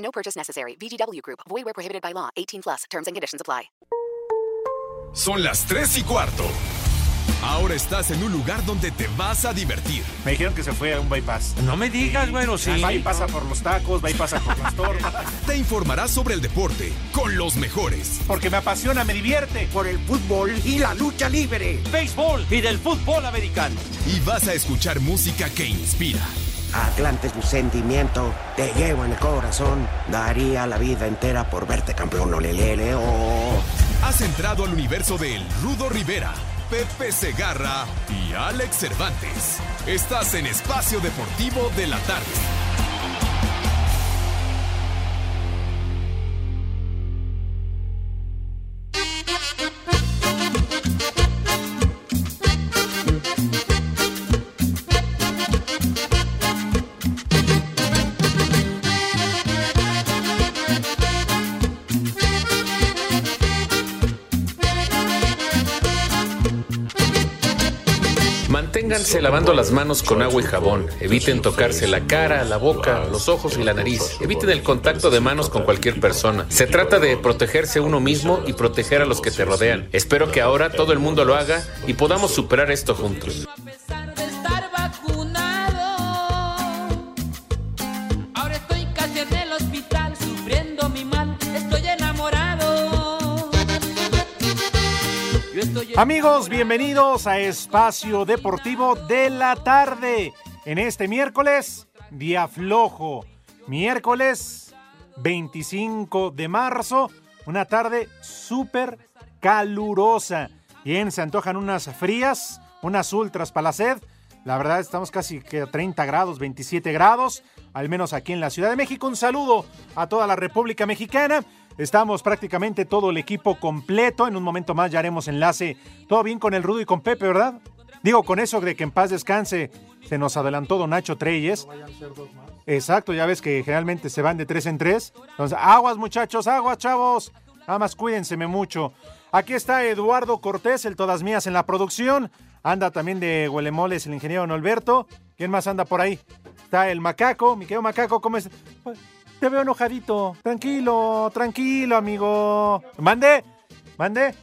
No purchase necessary. VGW Group. Void where prohibited by law. 18 plus. Terms and conditions apply. Son las 3 y cuarto. Ahora estás en un lugar donde te vas a divertir. Me dijeron que se fue a un bypass. No me digas, bueno, sí. Va y pasa por los tacos, va y pasa por las tortas. Te informarás sobre el deporte con los mejores. Porque me apasiona, me divierte. Por el fútbol y la lucha libre. Béisbol y del fútbol americano. Y vas a escuchar música que inspira. Atlante es mi sentimiento, te llevo en el corazón. Daría la vida entera por verte campeón, olelele, oh. Has entrado al universo de El Rudo Rivera, Pepe Segarra y Alex Cervantes. Estás en Espacio Deportivo de la Tarde. Manténganse lavando las manos con agua y jabón. Eviten tocarse la cara, la boca, los ojos y la nariz. Eviten el contacto de manos con cualquier persona. Se trata de protegerse uno mismo y proteger a los que te rodean. Espero que ahora todo el mundo lo haga y podamos superar esto juntos. Amigos, bienvenidos a Espacio Deportivo de la Tarde. En este miércoles, día flojo. Miércoles 25 de marzo, una tarde súper calurosa. Bien, se antojan unas frías, unas ultras para la sed. La verdad, estamos casi que a 30 grados, 27 grados, al menos aquí en la Ciudad de México. Un saludo a toda la República Mexicana. Estamos prácticamente todo el equipo completo. En un momento más ya haremos enlace. Todo bien con el Rudo y con Pepe, ¿verdad? Digo, con eso de que en paz descanse, se nos adelantó Don Nacho Treyes. Exacto, ya ves que generalmente se van de tres en tres. Entonces, aguas muchachos, aguas chavos. Nada más cuídenseme mucho. Aquí está Eduardo Cortés, el Todas Mías en la producción. Anda también de Huelemoles el ingeniero Norberto. ¿Quién más anda por ahí? Está el Macaco, mi querido Macaco, ¿cómo es? Te veo enojadito. Tranquilo, tranquilo, amigo. ¿Mande? ¿Mande?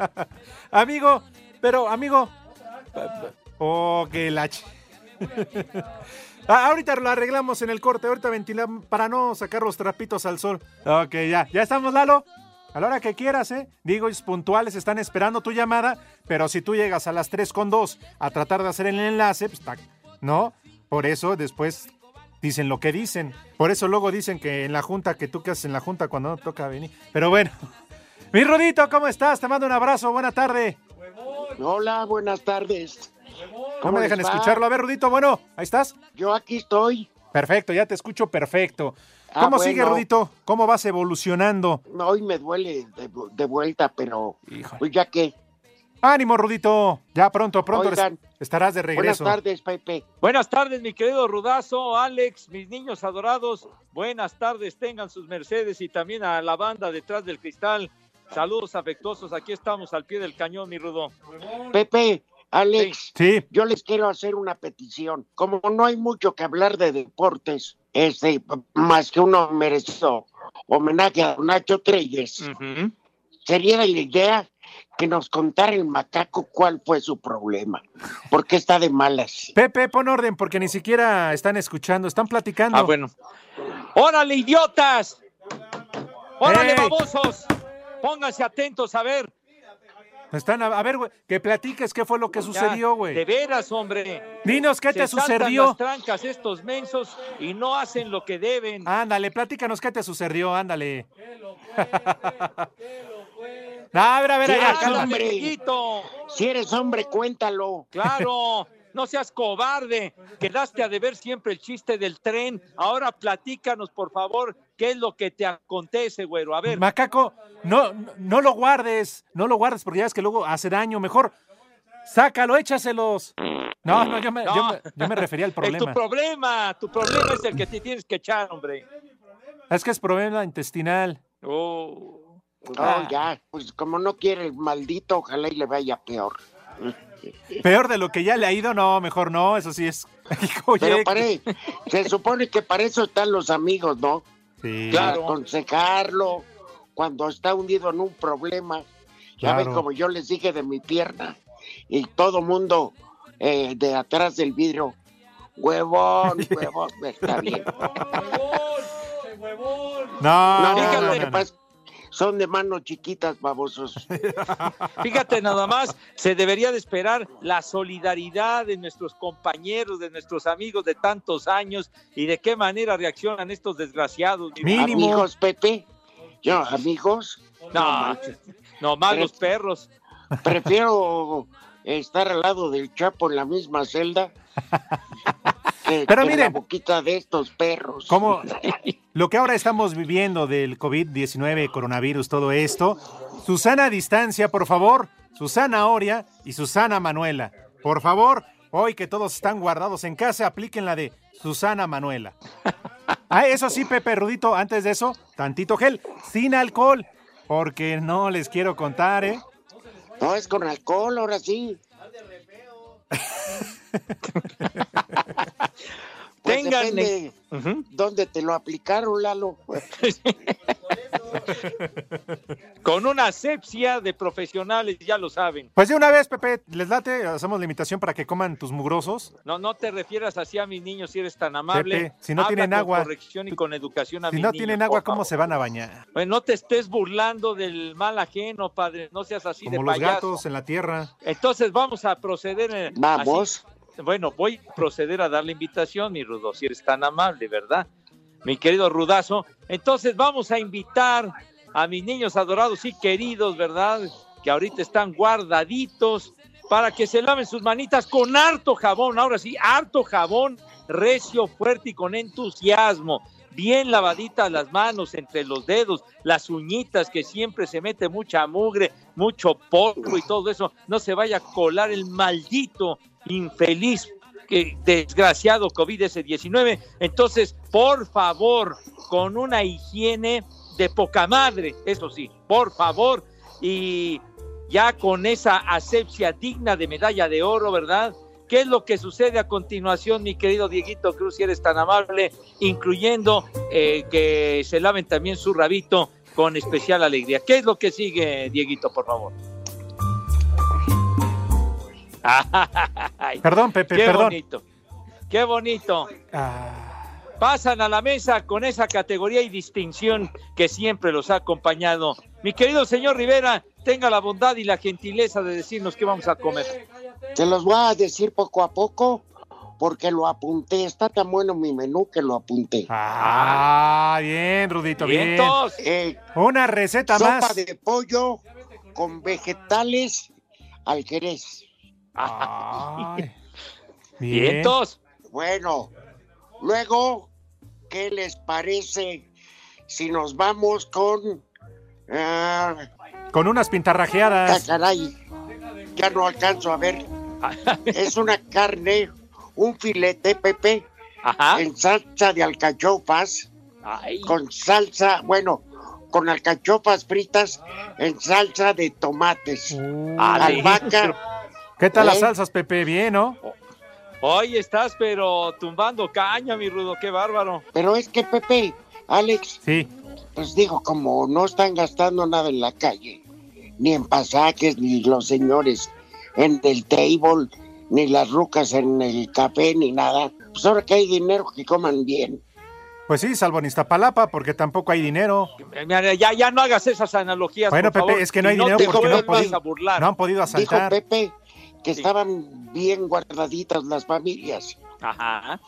amigo, pero, amigo. Oh, que la... ch- Ah, ahorita lo arreglamos en el corte, ahorita ventilamos para no sacar los trapitos al sol. Ok, ya, ya estamos, Lalo. A la hora que quieras, ¿eh? Digo, es puntuales están esperando tu llamada, pero si tú llegas a las 3 con 2 a tratar de hacer el enlace, pues, ¿no? Por eso después dicen lo que dicen. Por eso luego dicen que en la junta, que tú que haces en la junta cuando no toca venir. Pero bueno. Mi Rudito, ¿cómo estás? Te mando un abrazo, buena tarde. Hola, buenas tardes. No me dejan escucharlo. A ver, Rudito, bueno, ahí estás. Yo aquí estoy. Perfecto, ya te escucho perfecto. Ah, ¿Cómo sigue. Rudito? ¿Cómo vas evolucionando? Hoy me duele de, de vuelta, pero pues ya que. Ánimo, Rudito. Ya pronto, pronto Oigan, estarás de Buenas regreso. tardes, Pepe. Buenas tardes, mi querido Rudazo, Alex, mis niños adorados. Buenas tardes, tengan sus mercedes y también a la banda detrás del cristal. Saludos afectuosos, aquí estamos al pie del cañón, mi Rudo. Pepe, Alex, Sí. yo les quiero hacer una petición. Como no hay mucho que hablar de deportes, este, más que uno merecido homenaje a Nacho Treyes, sería la idea que nos contara el macaco cuál fue su problema. ¿Por qué está de malas? Pepe, pon orden porque ni siquiera están escuchando, están platicando. Ah, bueno. ¡Órale, idiotas! ¡Órale, ¡Ey! babosos! Pónganse atentos a ver. Están a, a ver, güey, que platiques qué fue lo que sucedió, güey. De veras, hombre. Dinos qué Se te saltan sucedió. las trancas estos mensos y no hacen lo que deben. Ándale, platícanos qué te sucedió, ándale. No, a ver, a ver, acá, ándale, calma. hombre. Si eres hombre, cuéntalo. Claro. no seas cobarde. Quedaste a deber siempre el chiste del tren. Ahora platícanos, por favor, qué es lo que te acontece, güero. A ver. Macaco, no, no- lo guardes, no lo guardes porque ya ves que luego hace daño. Mejor sácalo, échaselos. No, no, yo me, yo No. me- yo me refería al Es tu problema. problema, tu problema es el que te tienes que echar, hombre. Es que es problema intestinal. Oh. Oh, ya, pues como no quiere el maldito, ojalá y le vaya peor. Peor de lo que ya le ha ido, no, mejor no, eso sí es. Oye, Pero pare, se supone que para eso están los amigos, ¿no? Sí. Para Claro. aconsejarlo cuando está hundido en un problema. Ya ven Claro. como yo les dije de mi pierna y todo mundo eh, de atrás del vidrio. Huevón, huevón, está bien. No, No, no, no, lo que no. Son de manos chiquitas, babosos. Fíjate nada más, se debería de esperar la solidaridad de nuestros compañeros, de nuestros amigos de tantos años y de qué manera reaccionan estos desgraciados. mi Mínimo. Amigos, Pepe, yo, amigos, No, no más los perros. prefiero estar al lado del Chapo en la misma celda que, Pero que en la miren. boquita de estos perros. Como lo que ahora estamos viviendo del COVID-19, coronavirus, todo esto. Susana Distancia, por favor. Susana Oria y Susana Manuela. Por favor, hoy que todos están guardados en casa, apliquen la de Susana Manuela. Ah, eso sí, Pepe Rudito, antes de eso, tantito gel, sin alcohol, porque no les quiero contar, ¿eh? No, es con alcohol, ahora sí. Pues Tengan- depende dónde te lo aplicaron, Lalo. Con una asepsia de profesionales, ya lo saben. Pues de una vez, Pepe, les late, hacemos la invitación para que coman tus mugrosos. No, no te refieras así a mis niños si eres tan amable. Pepe, si no Habla tienen con agua. corrección y con educación a Si mis no niños, tienen agua, ¿cómo favor. se van a bañar? Pues no te estés burlando del mal ajeno, padre. No seas así Como de los payaso. gatos en la tierra. Entonces vamos a proceder. eh, Vamos. así. Bueno, voy a proceder a dar la invitación, mi Rudo, si eres tan amable, ¿verdad? Mi querido Rudazo. Entonces vamos a invitar a mis niños adorados y queridos, ¿verdad? Que ahorita están guardaditos para que se laven sus manitas con harto jabón. Ahora sí, harto jabón, recio, fuerte y con entusiasmo. Bien lavaditas las manos entre los dedos, las uñitas que siempre se mete mucha mugre, mucho polvo y todo eso. No se vaya a colar el maldito infeliz que desgraciado COVID-19. Entonces, por favor, con una higiene de poca madre, eso sí, por favor, y ya con esa asepsia digna de medalla de oro, ¿verdad? ¿Qué es lo que sucede a continuación, mi querido Dieguito Cruz, si eres tan amable, incluyendo eh, que se laven también su rabito con especial alegría? ¿Qué es lo que sigue, Dieguito, por favor? Ay, Perdón, Pepe, qué perdón. bonito, qué bonito. Ah, Pasan a la mesa con esa categoría y distinción que siempre los ha acompañado. Mi querido señor Rivera, tenga la bondad y la gentileza de decirnos qué vamos a comer. Te los voy a decir poco a poco porque lo apunté. Está tan bueno mi menú que lo apunté. ah, bien, Rudito, bien. Eh, Una receta sopa más. de pollo con vegetales al jerez. Ay, bien. Vientos. Bueno, luego, ¿qué les parece si nos vamos con... ah, Con unas ah, pintarrajeadas. caray, ya no alcanzo a ver. Es una carne, un filete, Pepe, Ajá. en salsa de alcachofas, Ay, con salsa, bueno, con alcachofas fritas en salsa de tomates. Uh, Albahaca, ¿Qué tal las ¿Eh? salsas, Pepe? Bien, ¿no? hoy estás pero tumbando caña, mi rudo, qué bárbaro. pero es que Pepe, Alex, Sí. pues digo, como no están gastando nada en la calle, ni en pasajes, ni los señores en el table, ni las rucas en el café, ni nada. Pues ahora que hay dinero, que coman bien. Pues sí, salvo en Iztapalapa, porque tampoco hay dinero. Mira, Ya, ya no hagas esas analogías. Bueno, por Pepe, favor, es que no y hay dinero porque no han podido- a burlar. No han podido Dijo asaltar. Pepe que Sí. estaban bien guardaditas las familias. Ajá.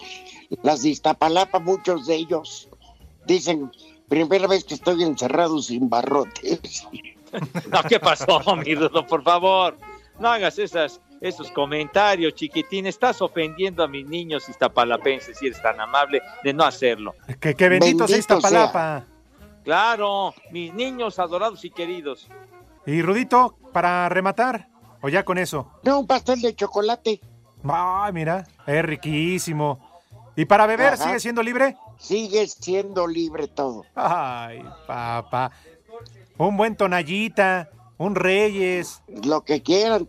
Las de Iztapalapa, muchos de ellos dicen, primera vez que estoy encerrado sin barrotes. No, ¿qué pasó, mi rudo? Por favor, no hagas esas esos comentarios, chiquitín. Estás ofendiendo a mis niños iztapalapenses si eres tan amable de no hacerlo. Que, que bendito, sea Bendito Iztapalapa. Claro, mis niños adorados y queridos. Y Rudito, para rematar, o ya con eso. No, un pastel de chocolate. Ay, mira, es riquísimo. ¿Y para beber Ajá. sigue siendo libre? Sigue siendo libre todo. Ay, papá. Un buen tonallita, un Reyes. Lo que quieran.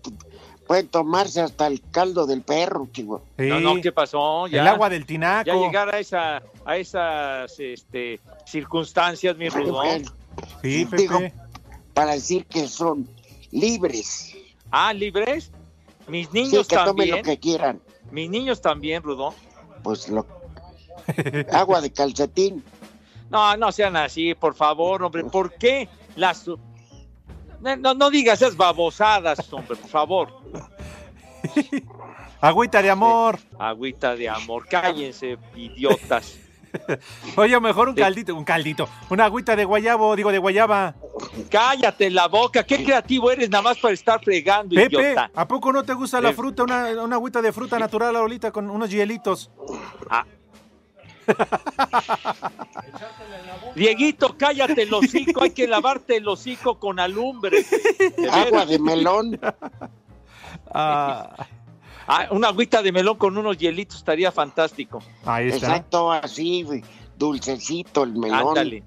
Pueden tomarse hasta el caldo del perro, chico. Sí, No, no, ¿qué pasó? Ya, el agua del tinaco. ya llegar a esa, a esas este, circunstancias, mi Rudón. Sí, digo, Pepe. para decir que son libres. Ah, libres. Mis Sí, niños que tomen también. lo que quieran. Mis niños también, Rudón. Pues lo... Agua de calcetín. No, no sean así, por favor, hombre. ¿Por qué las... No, no, no digas esas babosadas, hombre, por favor. Agüita de amor. Agüita de amor, cállense, idiotas. Oye, mejor un caldito, un caldito. Una agüita de guayabo, digo de guayaba. Cállate la boca, qué creativo eres nada más para estar fregando, Pepe, idiota. ¿a poco no te gusta la Eh. fruta? Una, una agüita de fruta natural ahorita con unos hielitos. Ah. Dieguito, cállate el hocico, hay que lavarte el hocico con alumbre. De Agua de melón. Ah, Ah, una agüita de melón con unos hielitos estaría fantástico. ahí está. Exacto, así, güey, dulcecito el melón. Ándale.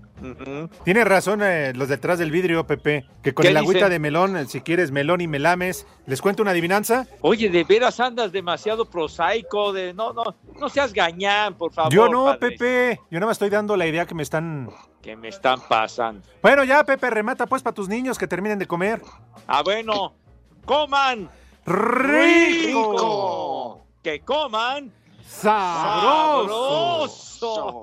Tienes razón eh, los detrás del vidrio, Pepe, que con ¿Qué el agüita dicen? de melón, si quieres melón y melames, ¿les cuento una adivinanza? Oye, de veras andas demasiado prosaico, de no, no, no seas gañán, por favor. Yo no, padre, Pepe, yo nada más estoy dando la idea que me están... Que me están pasando. Bueno, ya, Pepe, remata pues para tus niños que terminen de comer. Ah, bueno, coman ¡Rico! rico. Que coman ¡Sabroso! sabroso.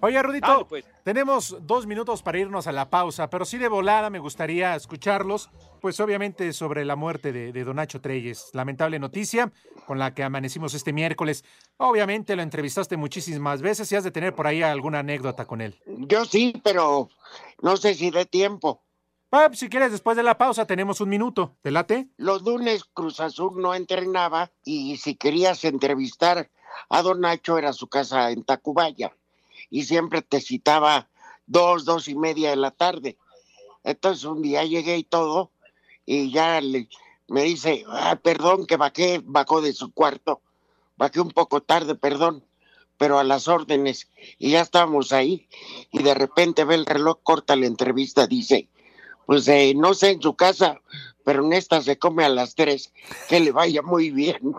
Oye, Rudito, Dale, pues. tenemos dos minutos para irnos a la pausa, pero sí de volada me gustaría escucharlos, pues obviamente sobre la muerte de, de Don Nacho Treyes. Lamentable noticia con la que amanecimos este miércoles. Obviamente lo entrevistaste muchísimas veces y has de tener por ahí alguna anécdota con él. Yo sí, pero no sé si de tiempo. Ah, si quieres, después de la pausa tenemos un minuto. ¿Te late? Los lunes Cruz Azul no entrenaba y si querías entrevistar a Don Nacho era su casa en Tacubaya y siempre te citaba dos, dos y media de la tarde. Entonces un día llegué y todo y ya le- me dice, ah, perdón que bajé, bajó de su cuarto, bajé un poco tarde, perdón, pero a las órdenes y ya estábamos ahí y de repente ve el reloj, corta la entrevista, dice, pues eh, no sé en su casa, pero en esta se come a las tres, que le vaya muy bien.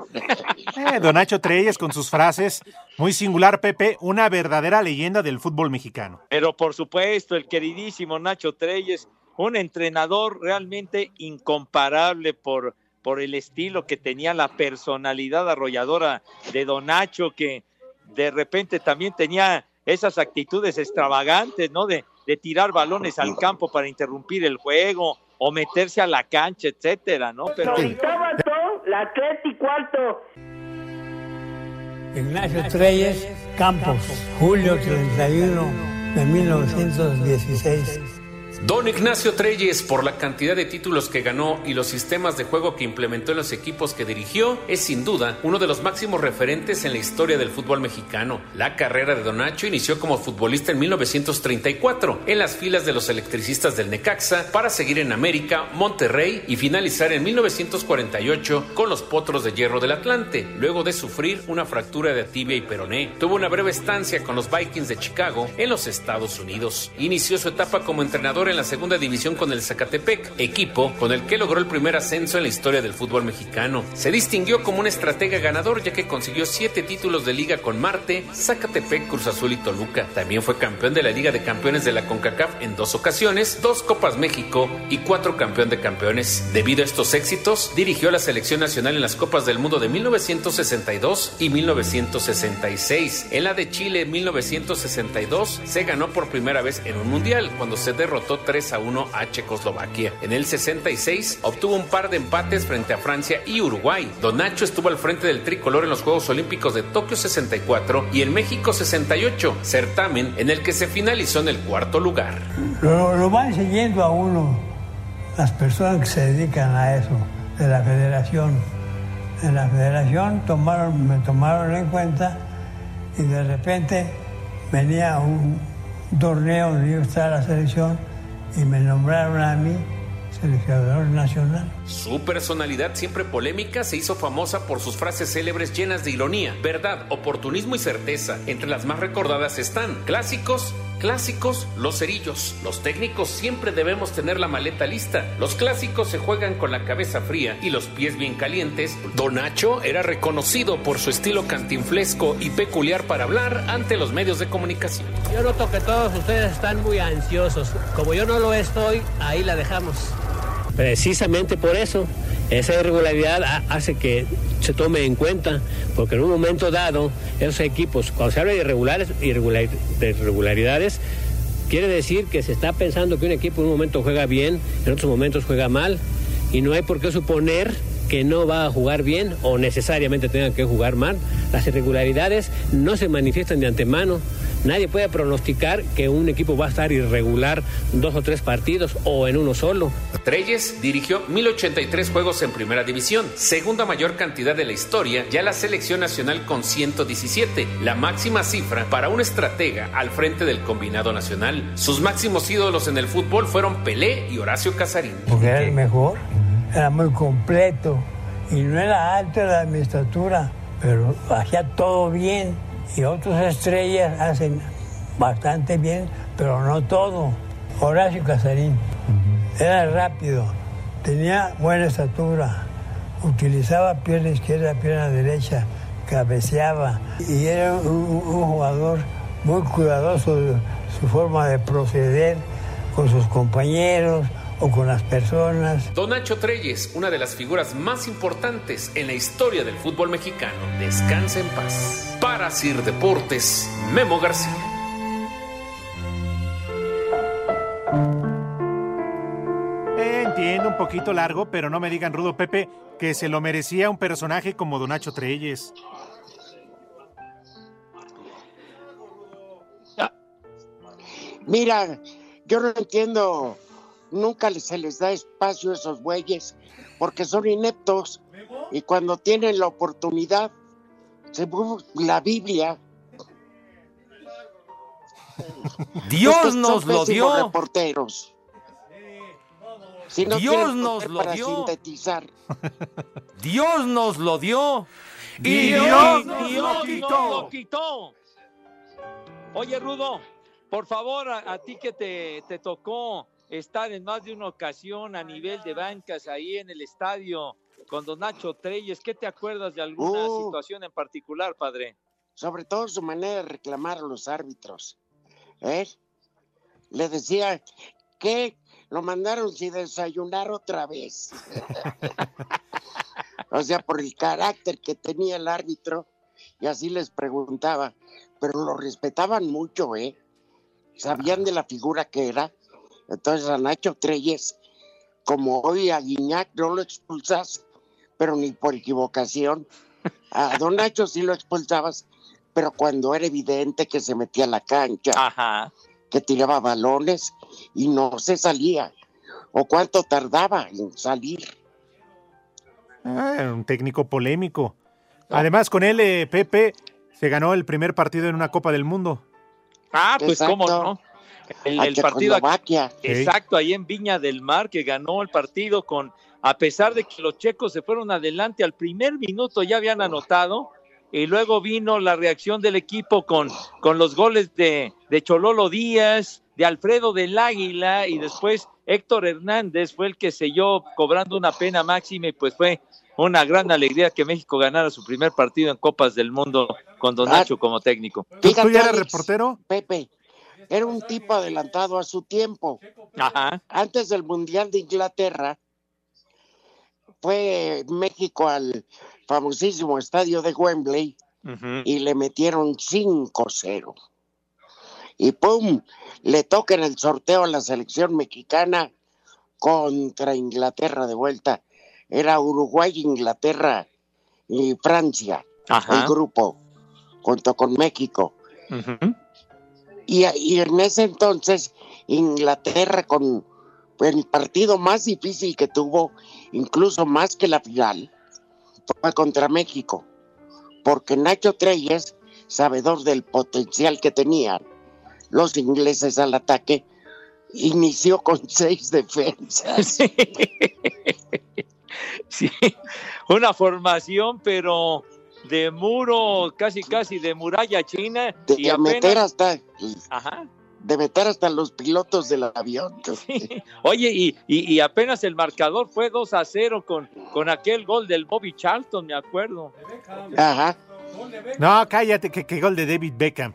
Eh, Don Nacho Treyes con sus frases. Muy singular, Pepe, una verdadera leyenda del fútbol mexicano. Pero por supuesto, el queridísimo Nacho Treyes, un entrenador realmente incomparable por, por el estilo que tenía, la personalidad arrolladora de Don Nacho, que de repente también tenía esas actitudes extravagantes, ¿no? De, de tirar balones al campo para interrumpir el juego o meterse a la cancha, etcétera, ¿no? Pero la Atlético Alto. Ignacio Treyes Campos, julio 31 de 1916. Don Ignacio Treyes, por la cantidad de títulos que ganó y los sistemas de juego que implementó en los equipos que dirigió, es sin duda uno de los máximos referentes en la historia del fútbol mexicano. La carrera de Don Nacho inició como futbolista en 1934 en las filas de los electricistas del Necaxa para seguir en América, Monterrey y finalizar en 1948 con los Potros de Hierro del Atlante, luego de sufrir una fractura de tibia y peroné. Tuvo una breve estancia con los Vikings de Chicago en los Estados Unidos. Inició su etapa como entrenador en la segunda división con el Zacatepec, equipo con el que logró el primer ascenso en la historia del fútbol mexicano. Se distinguió como un estratega ganador ya que consiguió siete títulos de liga con Marte, Zacatepec, Cruz Azul y Toluca. También fue campeón de la Liga de Campeones de la CONCACAF en dos ocasiones, dos Copas México y cuatro campeón de campeones. Debido a estos éxitos, dirigió la selección nacional en las Copas del Mundo de 1962 y 1966. En la de Chile en 1962 se ganó por primera vez en un mundial cuando se derrotó 3 a 1 a Checoslovaquia. En el 66 obtuvo un par de empates frente a Francia y Uruguay. Don Nacho estuvo al frente del tricolor en los Juegos Olímpicos de Tokio 64 y en México 68, certamen en el que se finalizó en el cuarto lugar. Lo, van siguiendo a uno las personas que se dedican a eso, de la federación. En la federación tomaron, me tomaron en cuenta y de repente venía un torneo donde yo estaba la selección y me nombraron a mí seleccionador nacional. Su personalidad siempre polémica se hizo famosa por sus frases célebres llenas de ironía, verdad, oportunismo y certeza. Entre las más recordadas están clásicos, clásicos, los cerillos. Los técnicos siempre debemos tener la maleta lista. Los clásicos se juegan con la cabeza fría y los pies bien calientes. Don Nacho era reconocido por su estilo cantinflesco y peculiar para hablar ante los medios de comunicación. Yo noto que todos ustedes están muy ansiosos. Como yo no lo estoy, ahí la dejamos. Precisamente por eso, esa irregularidad ha- hace que se tome en cuenta, porque en un momento dado, esos equipos, cuando se habla de irregulares, irregular- de irregularidades, quiere decir que se está pensando que un equipo en un momento juega bien, en otros momentos juega mal, y no hay por qué suponer que no va a jugar bien o necesariamente tenga que jugar mal. Las irregularidades no se manifiestan de antemano. Nadie puede pronosticar que un equipo va a estar irregular dos o tres partidos o en uno solo. Treyes dirigió 1083 juegos en primera división, segunda mayor cantidad de la historia, ya la selección nacional con 117, la máxima cifra para un estratega al frente del combinado nacional. Sus máximos ídolos en el fútbol fueron Pelé y Horacio Casarín. porque era el mejor, era muy completo y no era alto era de mi estatura, pero hacía todo bien y otras estrellas hacen bastante bien, pero no todo. Horacio Casarín era rápido, tenía buena estatura, utilizaba pierna izquierda, pierna derecha, cabeceaba y era un, un- un jugador muy cuidadoso de su forma de proceder con sus compañeros o con las personas. Don Nacho Treyes, una de las figuras más importantes en la historia del fútbol mexicano. Descansa en paz. Para Sir Deportes, Memo García. Eh, entiendo un poquito largo, pero no me digan rudo Pepe que se lo merecía un personaje como Don Nacho Treyes. Mira, yo no entiendo, nunca se les da espacio a esos güeyes porque son ineptos y cuando tienen la oportunidad, se la Biblia. Dios nos lo dio. reporteros. Si no Dios nos lo para dio. sintetizar. Dios nos lo dio. Y Dios nos lo quitó. quitó. Oye, Rudo, por favor, a, a ti que te, te tocó estar en más de una ocasión a nivel de bancas ahí en el estadio con Don Nacho Treyes, ¿qué te acuerdas de alguna Uh. situación en particular, padre? sobre todo su manera de reclamar a los árbitros. ¿eh? Le decía que lo mandaron sin desayunar otra vez. o sea, por el carácter que tenía el árbitro, y así les preguntaba, pero lo respetaban mucho, ¿eh? Sabían de la figura que era. Entonces a Nacho Treyes, como hoy a Guiñac no lo expulsas, pero ni por equivocación. A Don Nacho sí lo expulsabas, pero cuando era evidente que se metía a la cancha, que tiraba balones y no se salía, o cuánto tardaba en salir. Ah, era un técnico polémico. Además, con él, eh, Pepe se ganó el primer partido en una Copa del Mundo. Ah, pues Exacto. cómo no. El, el partido exacto ahí en Viña del Mar que ganó el partido con a pesar de que los checos se fueron adelante al primer minuto ya habían anotado y luego vino la reacción del equipo con, con los goles de, de Chololo Díaz, de Alfredo del Águila y después Héctor Hernández fue el que selló cobrando una pena máxima y pues fue una gran alegría que México ganara su primer partido en Copas del Mundo con Don Ah. Nacho como técnico. Fíjate, Alex, Pepe, era un tipo adelantado a su tiempo. Ajá. Antes del Mundial de Inglaterra, fue México al famosísimo estadio de Wembley y le metieron 5-0. Y pum, le toca en el sorteo a la selección mexicana contra Inglaterra de vuelta. Era Uruguay, Inglaterra y Francia, Ajá. el grupo, junto con México. Y, y en ese entonces, Inglaterra con el partido más difícil que tuvo, incluso más que la final, fue contra México, porque Nacho Treyes, sabedor del potencial que tenían los ingleses al ataque, inició con seis defensas. Sí, una formación, pero de muro, casi casi de muralla china. De, y de apenas- meter hasta Ajá. de meter hasta los pilotos del avión. Oye, y, y- y apenas el marcador fue 2 a 0 con, con aquel gol del Bobby Charlton, me acuerdo. Ajá. No, cállate, que, que gol de David Beckham.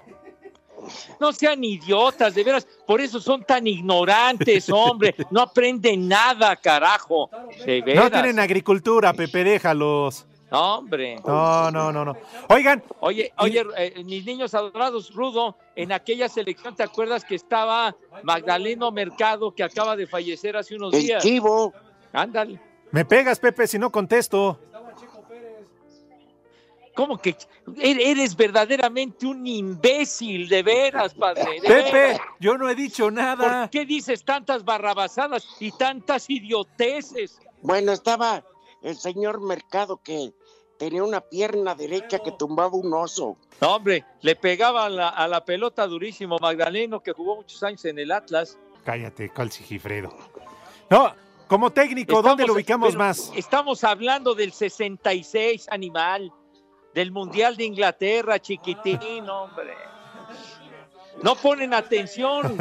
No sean idiotas, de veras, por eso son tan ignorantes, hombre. No aprenden nada, carajo. De veras. No tienen agricultura, Pepe, déjalos. No, hombre. No, no, no, no. Oigan, Oye, oye, eh, mis niños adorados, Rudo, en aquella selección, ¿te acuerdas que estaba Magdaleno Mercado, que acaba de fallecer hace unos El días? chivo. Ándale. me pegas, Pepe, si no contesto. ¿Cómo que er- eres verdaderamente un imbécil, de veras, padre? de Pepe, veras? yo no he dicho nada. ¿Por qué dices tantas barrabasadas y tantas idioteces? Bueno, estaba el señor Mercado que tenía una pierna derecha que tumbaba un oso. No, hombre, le pegaba a la, a la pelota durísimo Magdaleno, que jugó muchos años en el Atlas. Cállate, ¿cuál Sigifredo? No, como técnico, ¿dónde lo ubicamos pero más? Estamos hablando del 66, animal, del Mundial de Inglaterra, chiquitín, hombre. No ponen atención.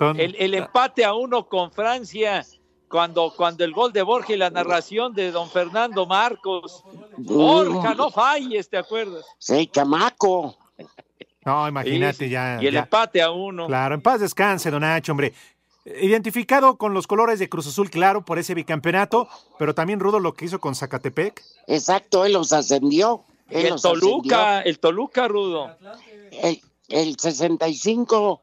El, el empate a uno con Francia, cuando, cuando el gol de Borja y la narración de don Fernando Marcos. Borja, no falles, ¿te acuerdas? Sí, chamaco. No, imagínate Sí, ya. Y el ya. empate a uno. Claro, en paz descanse, don Nacho, hombre. Identificado con los colores de Cruz Azul, claro, por ese bicampeonato, pero también rudo lo que hizo con Zacatepec. Exacto, él los ascendió. Él el los Toluca, el Toluca, Rudo. El, el 65,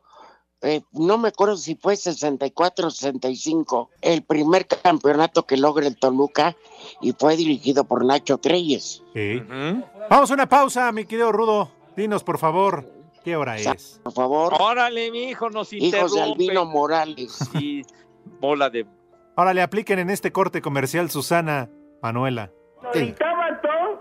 eh, no me acuerdo si fue 64 o 65, el primer campeonato que logra el Toluca y fue dirigido por Nacho Treyes. Sí. Vamos a una pausa, mi querido Rudo. Dinos, por favor, ¿qué hora es? Por favor, Órale, mi hijo, nos hijos de interrumpe. Albino Morales. Y bola de... Ahora le apliquen en este corte comercial Susana Manuela.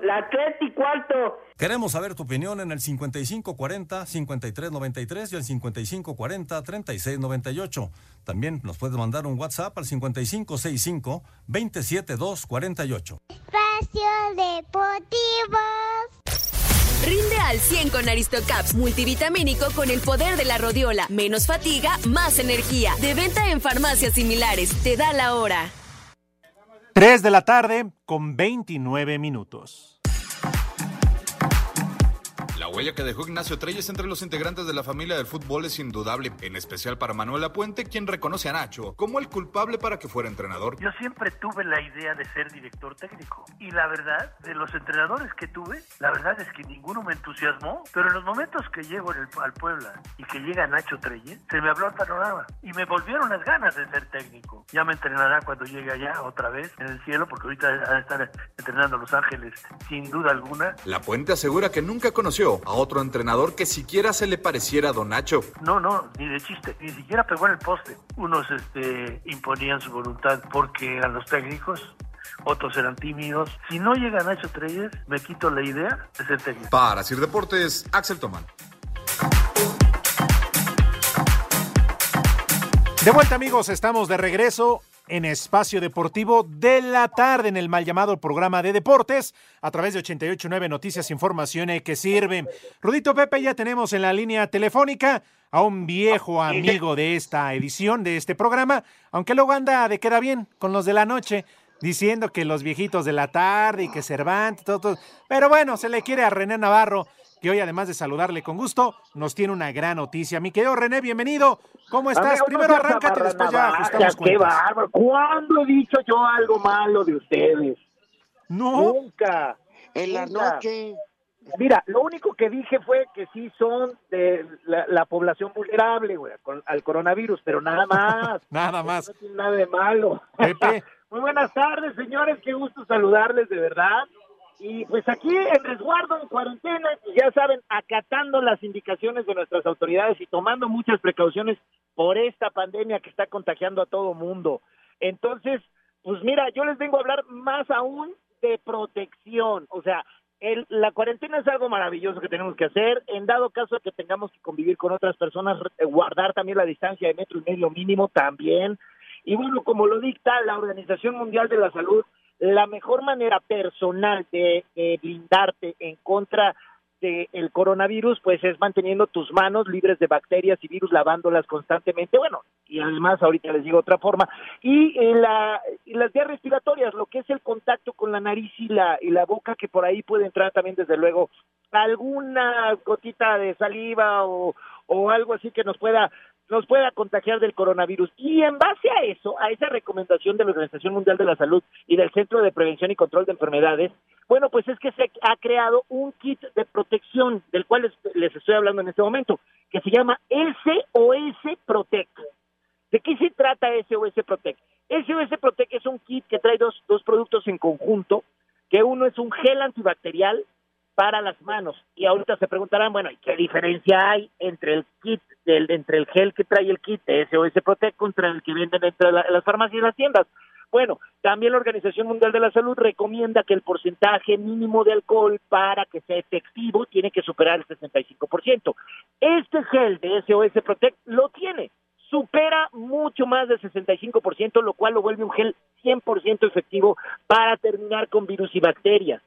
La tres y cuarto. Queremos saber tu opinión en el 5540-5393 y el 5540-3698. También nos puedes mandar un WhatsApp al 5565-27248. Espacio Deportivo. Rinde al 100 con Aristocaps multivitamínico con el poder de la rodiola. Menos fatiga, más energía. De venta en farmacias similares. Te da la hora. 3 de la tarde con 29 minutos. La huella que dejó Ignacio Treyes entre los integrantes de la familia del fútbol es indudable, en especial para Manuel Puente, quien reconoce a Nacho como el culpable para que fuera entrenador. Yo siempre tuve la idea de ser director técnico y la verdad, de los entrenadores que tuve, la verdad es que ninguno me entusiasmó, pero en los momentos que llego en el- al Puebla y que llega Nacho Treyes, se me habló el panorama y me volvieron las ganas de ser técnico. Ya me entrenará cuando llegue allá otra vez en el cielo, porque ahorita estar entrenando a Los Ángeles sin duda alguna. La Puente asegura que nunca conoció a otro entrenador que siquiera se le pareciera a Don Nacho. No, no, ni de chiste, ni siquiera pegó en el poste. Unos este, imponían su voluntad porque eran los técnicos, otros eran tímidos. Si no llega Nacho Treyes, me quito la idea de ser técnico. Para Sir Deportes, Axel Tomán. De vuelta amigos, estamos de regreso en Espacio Deportivo de la tarde en el mal llamado programa de deportes a través de 889 Noticias Información que sirven. Rudito Pepe, ya tenemos en la línea telefónica a un viejo amigo de esta edición, de este programa, aunque luego anda de queda bien con los de la noche, diciendo que los viejitos de la tarde y que Cervantes, todo, todo. Pero bueno, se le quiere a René Navarro, que hoy además de saludarle con gusto, nos tiene una gran noticia. Mi querido René, bienvenido. ¿Cómo estás? Amigo, Primero arráncate después ya ajustamos Qué cuentas. bárbaro. ¿Cuándo he dicho yo algo malo de ustedes? No. Nunca. En la nunca. noche. Mira, lo único que dije fue que sí son de la, la población vulnerable, güey, con- al coronavirus, pero nada más. Nada más. No tiene nada de malo. Pepe. Muy buenas tardes, señores. Qué gusto saludarles, de verdad. Y pues aquí en resguardo, en cuarentena, ya saben, acatando las indicaciones de nuestras autoridades y tomando muchas precauciones por esta pandemia que está contagiando a todo mundo. Entonces, pues mira, yo les vengo a hablar más aún de protección. O sea, el, la cuarentena es algo maravilloso que tenemos que hacer. En dado caso de que tengamos que convivir con otras personas, guardar también la distancia de metro y medio mínimo también. Y bueno, como lo dicta la Organización Mundial de la Salud, la mejor manera personal de, de blindarte en contra del coronavirus, pues es manteniendo tus manos libres de bacterias y virus, lavándolas constantemente. Bueno, y además ahorita les digo otra forma. Y, la, y las vías respiratorias, lo que es el contacto con la nariz y la, y la boca, que por ahí puede entrar también, desde luego, alguna gotita de saliva o, o algo así que nos pueda nos pueda contagiar del coronavirus. Y en base a eso, a esa recomendación de la Organización Mundial de la Salud y del Centro de Prevención y Control de Enfermedades, bueno, pues es que se ha creado un kit de protección, del cual les, estoy hablando en este momento, que se llama SOS Protect. ¿De qué se trata SOS Protect? SOS Protect es un kit que trae dos, dos productos en conjunto, que uno es un gel antibacterial para las manos. Y ahorita se preguntarán, bueno, ¿qué diferencia hay entre el kit, del, entre el gel que trae el kit SOS Protect contra el que venden entre las farmacias y las tiendas? Bueno, también la Organización Mundial de la Salud recomienda que el porcentaje mínimo de alcohol para que sea efectivo tiene que superar el 65%. Este gel de SOS Protect lo tiene, supera mucho más del 65%, lo cual lo vuelve un gel 100% efectivo para terminar con virus y bacterias.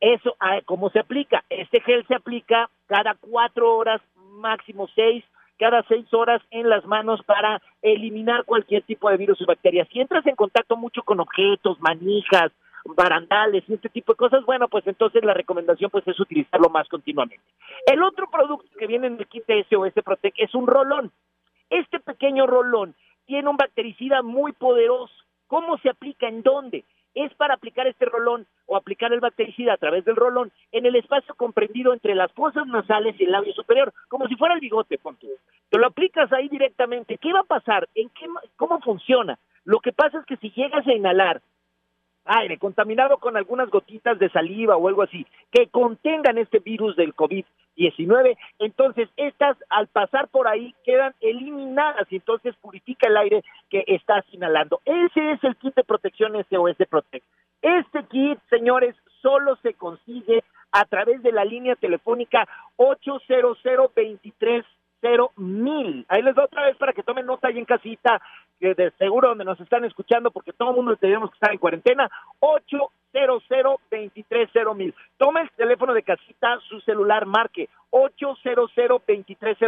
Eso, ah, ¿cómo se aplica? Este gel se aplica cada cuatro horas, máximo seis, cada seis horas en las manos para eliminar cualquier tipo de virus y bacterias. Si entras en contacto mucho con objetos, manijas, barandales y este tipo de cosas, bueno, pues entonces la recomendación pues es utilizarlo más continuamente. El otro producto que viene en el kit SOS Protect es un rolón. Este pequeño rolón tiene un bactericida muy poderoso. ¿Cómo se aplica? ¿En dónde? Es para aplicar este rolón o aplicar el bactericida a través del rolón en el espacio comprendido entre las fosas nasales y el labio superior, como si fuera el bigote, ponte. Te lo aplicas ahí directamente. ¿Qué va a pasar? ¿En qué, ¿Cómo funciona? Lo que pasa es que si llegas a inhalar aire contaminado con algunas gotitas de saliva o algo así que contengan este virus del COVID-19, entonces estas al pasar por ahí quedan eliminadas y entonces purifica el aire que estás inhalando. Ese es el kit de protección SOS Protect. Este kit, señores, solo se consigue a través de la línea telefónica 800 23 cero mil. Ahí les doy otra vez para que tomen nota ahí en casita, que de seguro donde nos están escuchando, porque todo el mundo tenemos que estar en cuarentena, 800 cero mil. Tome el teléfono de casita, su celular, marque 800 cero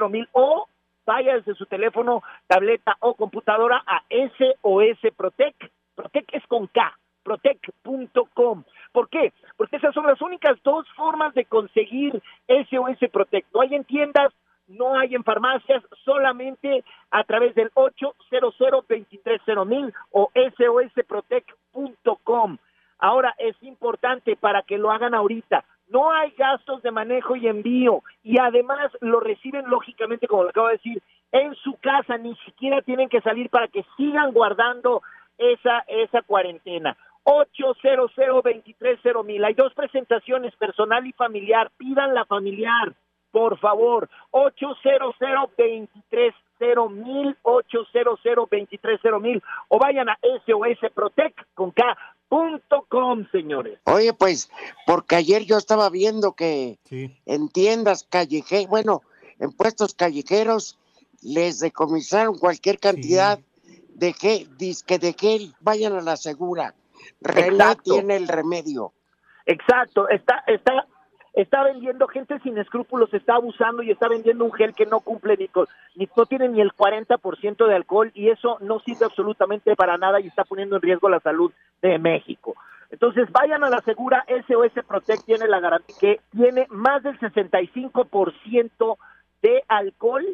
mil o vaya desde su teléfono, tableta o computadora a SOS Protec. Protec es con K, protec.com. ¿Por qué? Porque esas son las únicas dos formas de conseguir SOS Protec. No hay en tiendas, no hay en farmacias, solamente a través del 800 mil o sosprotec.com. Ahora es importante para que lo hagan ahorita. No hay gastos de manejo y envío y además lo reciben lógicamente, como lo acabo de decir, en su casa, ni siquiera tienen que salir para que sigan guardando esa, esa cuarentena. 800 mil. Hay dos presentaciones, personal y familiar. Pidan la familiar por favor, 800 230 mil, 800 230 mil, o vayan a Protect con K.com, señores. Oye, pues, porque ayer yo estaba viendo que en tiendas callejeras, bueno, en puestos callejeros, les decomisaron cualquier cantidad de gel, disque de gel, vayan a la segura. René tiene el remedio. Exacto, está, está está vendiendo, gente sin escrúpulos está abusando y está vendiendo un gel que no cumple ni, ni no tiene ni el 40% de alcohol y eso no sirve absolutamente para nada y está poniendo en riesgo la salud de México. Entonces vayan a la segura, SOS Protect tiene la garantía que tiene más del 65% de alcohol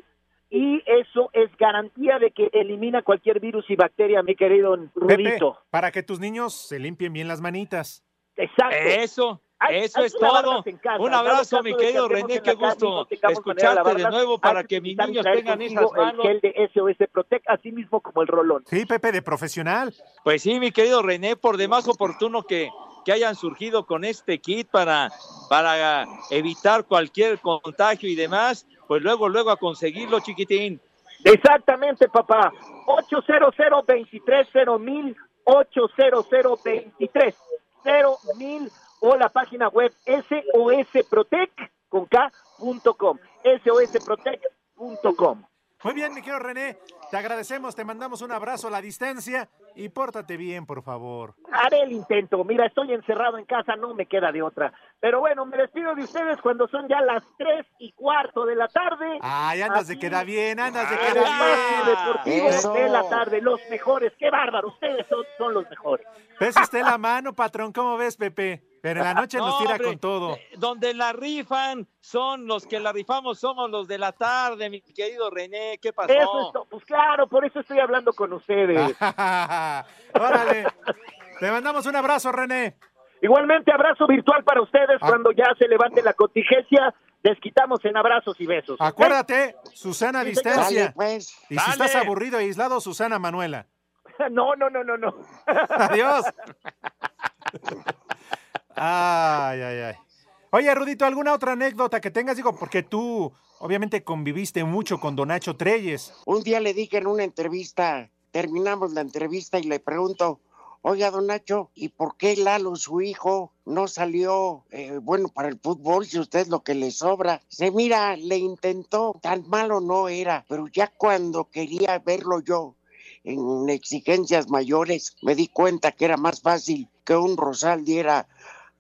y eso es garantía de que elimina cualquier virus y bacteria, mi querido Rudito. para que tus niños se limpien bien las manitas. Exacto. Eso. Eso es todo. Un abrazo, mi querido René, qué gusto escucharte de nuevo para que mis niños tengan esas manos. El de SOS Protect, así mismo como el rolón. Sí, Pepe, de profesional. Pues sí, mi querido René, por demás oportuno que, que hayan surgido con este kit para, para evitar cualquier contagio y demás, pues luego, luego a conseguirlo, chiquitín. Exactamente, papá. 800 230 mil 800 230 mil o la página web sosprotec con K.com. sosprotec.com. Muy bien, mi querido René, te agradecemos, te mandamos un abrazo a la distancia y pórtate bien, por favor. Haré el intento. Mira, estoy encerrado en casa, no me queda de otra. Pero bueno, me despido de ustedes cuando son ya las tres y cuarto de la tarde. Ay, andas de queda bien, andas de queda bien. deportivo Eso. de la tarde, los mejores. Qué bárbaro, ustedes son, son los mejores. Pese usted la mano, patrón, ¿cómo ves, Pepe? Pero en la noche nos No, tira hombre, con todo. eh, Donde la rifan son los que la rifamos, somos los de la tarde, mi querido René. ¿Qué pasó? Eso es pues claro, por eso estoy hablando con ustedes. Órale. Te mandamos un abrazo, René. Igualmente, abrazo virtual para ustedes Ah. cuando ya se levante la contingencia. Desquitamos en abrazos y besos. Acuérdate, Susana Sí, distancia. Dale, pues. Y si estás aburrido e aislado, Susana Manuela. No, no, no, no, no. Adiós. Ay, ay, ay. Oye, Rudito, ¿alguna otra anécdota que tengas? Digo, porque tú obviamente conviviste mucho con Don Nacho Treyes. Un día le dije en una entrevista, terminamos la entrevista y le pregunto, oiga, don Nacho, ¿y por qué Lalo, su hijo, no salió eh, bueno para el fútbol si usted es lo que le sobra? Se mira, le intentó, tan malo no era, pero ya cuando quería verlo yo en exigencias mayores, me di cuenta que era más fácil que un rosal diera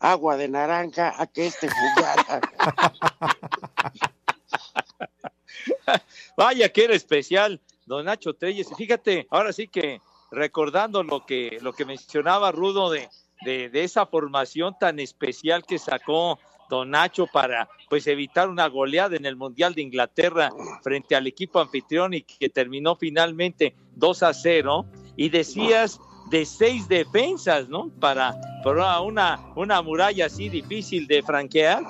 agua de naranja a que este jugara. Vaya que era especial, don Nacho Treyes. Fíjate, ahora sí que recordando lo que, lo que mencionaba Rudo de, de, de esa formación tan especial que sacó don Nacho para pues evitar una goleada en el Mundial de Inglaterra frente al equipo anfitrión y que terminó finalmente 2 a 0. Y decías de seis defensas, ¿no? Para, para una, una muralla así difícil de franquear.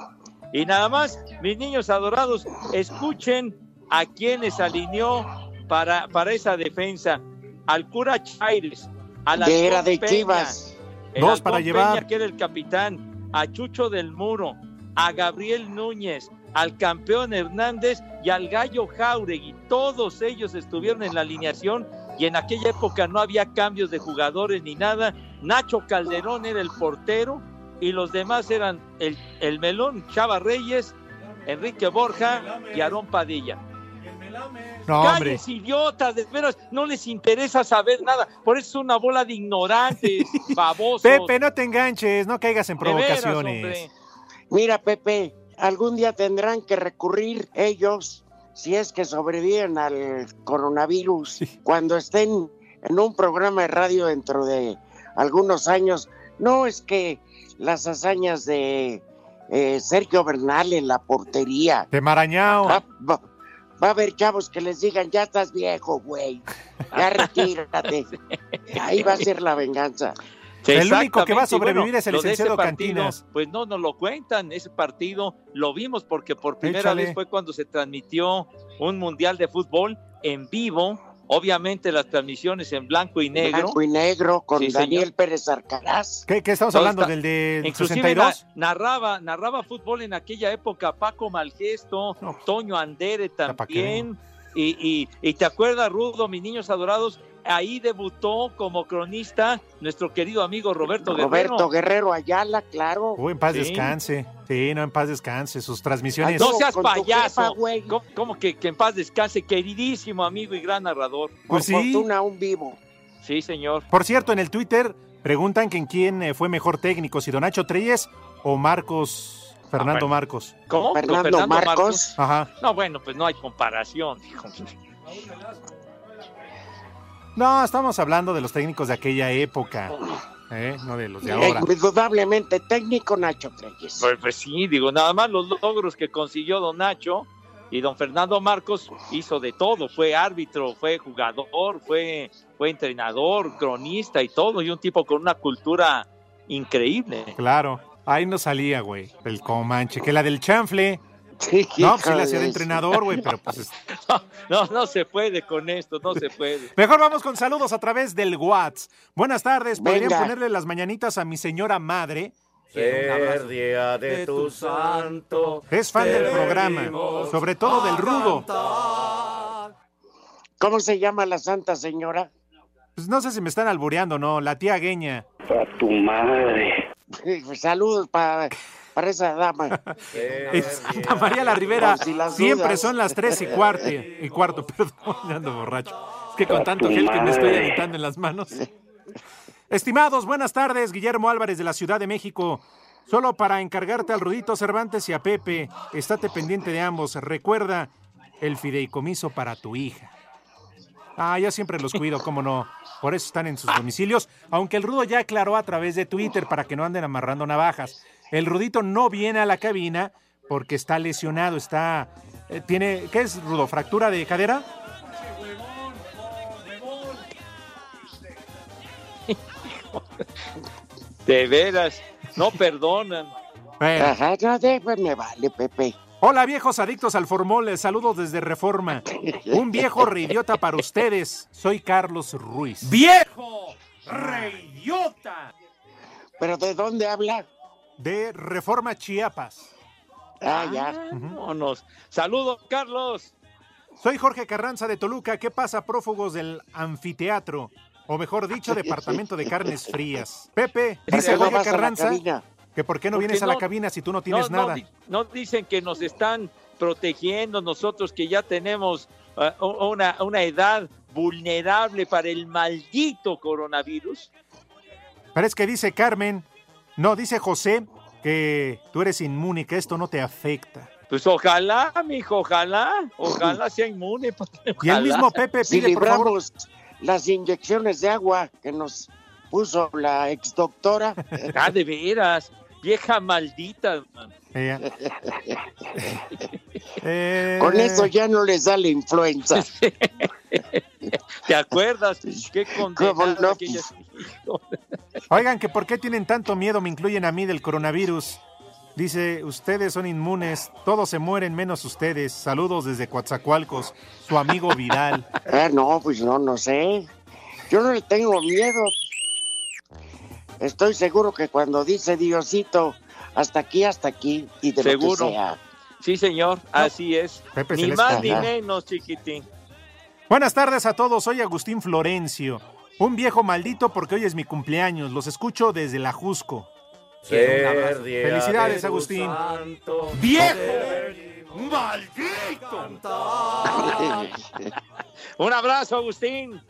Y nada más, mis niños adorados, escuchen a quienes alineó para, para esa defensa. Al cura Chaires, al Que era de Peña, Chivas. Dos para Halcón llevar. Peña, que era el capitán, a Chucho del Muro, a Gabriel Núñez, al campeón Hernández y al Gallo Jauregui. Todos ellos estuvieron en la alineación y en aquella época no había cambios de jugadores ni nada. Nacho Calderón era el portero y los demás eran el, el Melón, Chava Reyes, Enrique Borja y Aarón Padilla. No, hombre. Calles, idiotas, de veras, no les interesa saber nada. Por eso es una bola de ignorantes, babosos. Pepe, no te enganches, no caigas en veras, provocaciones. Mira, Pepe, algún día tendrán que recurrir ellos, si es que sobreviven al coronavirus, cuando estén en un programa de radio dentro de algunos años. No es que las hazañas de eh, Sergio Bernal en la portería. De Marañao. Va, va- va a haber chavos que les digan, ya estás viejo, güey. Ya retírate. Ahí va a ser la venganza. El único que va a sobrevivir es el licenciado partido, Cantinas. Pues no nos lo cuentan, ese partido lo vimos porque por primera Échale. vez fue cuando se transmitió un mundial de fútbol en vivo, obviamente las transmisiones en blanco y negro. Blanco y negro con Sí, Daniel señor. Pérez Arcaraz. ¿Qué, qué estamos Todo hablando? está- ¿Del de Inclusive 62? na- narraba, narraba fútbol en aquella época Paco Malgesto, Toño Andere también. Y, y- y te acuerdas, Rudo, mis niños adorados, ahí debutó como cronista nuestro querido amigo Roberto, Roberto Guerrero. Guerrero Ayala, claro. Uy, en paz Sí. descanse. Sí, no, en paz descanse. Sus transmisiones. No seas payaso. jefa. ¿Cómo, cómo que, que en paz descanse, queridísimo amigo y gran narrador? Pues sí. Fortuna aún vivo. Sí, señor. Por cierto, en el Twitter preguntan que en quién eh, fue mejor técnico, si Don Nacho Treyes o Marcos, Fernando Ah, bueno. Marcos. ¿Cómo? Fernando Marcos. Ajá. No, bueno, pues no hay comparación. hijo. No, estamos hablando de los técnicos de aquella época, ¿eh? no de los de ahora. Indudablemente técnico Nacho Treyes. Pues, pues sí, digo, nada más los logros que consiguió don Nacho y don Fernando Marcos hizo de todo, fue árbitro, fue jugador, fue, fue entrenador, cronista y todo, y un tipo con una cultura increíble. Claro, ahí no salía, güey, el Comanche, que la del chanfle. Sí, No, pues sí la hacía de entrenador, güey, pero pues... es- No, no se puede con esto, no se puede. Mejor vamos con saludos a través del WhatsApp. Buenas tardes, ¿podrían Venga. ponerle las mañanitas a mi señora madre? Ser día de tu santo. Es fan del programa, sobre todo del rudo. ¿Cómo se llama la santa señora? Pues no sé si me están albureando, ¿no? La tía Gueña. A tu madre. Saludos para, para esa dama. Santa María la Rivera si siempre dudas. son las tres y cuarto, y cuarto, perdón, ya ando borracho. Es que con tanto gel que me estoy aventando en las manos. Estimados, buenas tardes, Guillermo Álvarez de la Ciudad de México. Solo para encargarte al Rudito Cervantes y a Pepe, estate pendiente de ambos. Recuerda el fideicomiso para tu hija. Ah, yo siempre los cuido, cómo no. Por eso están en sus domicilios. Aunque el Rudo ya aclaró a través de Twitter para que no anden amarrando navajas. El Rudito no viene a la cabina porque está lesionado, está... eh, tiene... ¿Qué es, Rudo? ¿Fractura de cadera? De veras, no perdonan. Ajá, no, de- pues me vale, Pepe. Hola viejos adictos al formol, saludos desde Reforma. Un viejo reidiota para ustedes. Soy Carlos Ruiz. ¡Viejo! ¡Reidiota! ¿Pero de dónde habla? De Reforma Chiapas. Ah, ya. Vámonos. Saludos, Carlos. Soy Jorge Carranza de Toluca. ¿Qué pasa, prófugos del anfiteatro? O mejor dicho, departamento de carnes frías. Pepe, ¿Para dice Jorge Carranza? Que por qué no Porque vienes a la cabina si tú no tienes no, nada. No, dicen que nos están protegiendo nosotros que ya tenemos eh, una, una edad vulnerable para el maldito coronavirus. Pero es que dice Carmen, no, dice José que tú eres inmune, que esto no te afecta. Pues ojalá, mijo, ojalá, ojalá sea inmune. Y el mismo Pepe Si pide, por favor, las inyecciones de agua que nos puso la ex doctora. Ah, de veras, vieja maldita. man. Eh, eh, Con eso ya no les da la influenza. ¿Te acuerdas? Qué ¿Cómo condenada no? aquella- Oigan, que por qué tienen tanto miedo, me incluyen a mí del coronavirus. Dice, ustedes son inmunes, todos se mueren menos ustedes. Saludos desde Coatzacoalcos, su amigo Vidal. Ah, no, pues no, no sé. Yo no le tengo miedo. Estoy seguro que cuando dice Diosito, hasta aquí, hasta aquí, y de lo Seguro. que sea. Sí, señor, así es. Pepe ni Celeste. más ni menos, chiquitín. Buenas tardes a todos, soy Agustín Florencio. Un viejo maldito porque hoy es mi cumpleaños, los escucho desde la Jusco. Felicidades, Agustín. santo, ¡Viejo! ¡Maldito! Un abrazo, Agustín.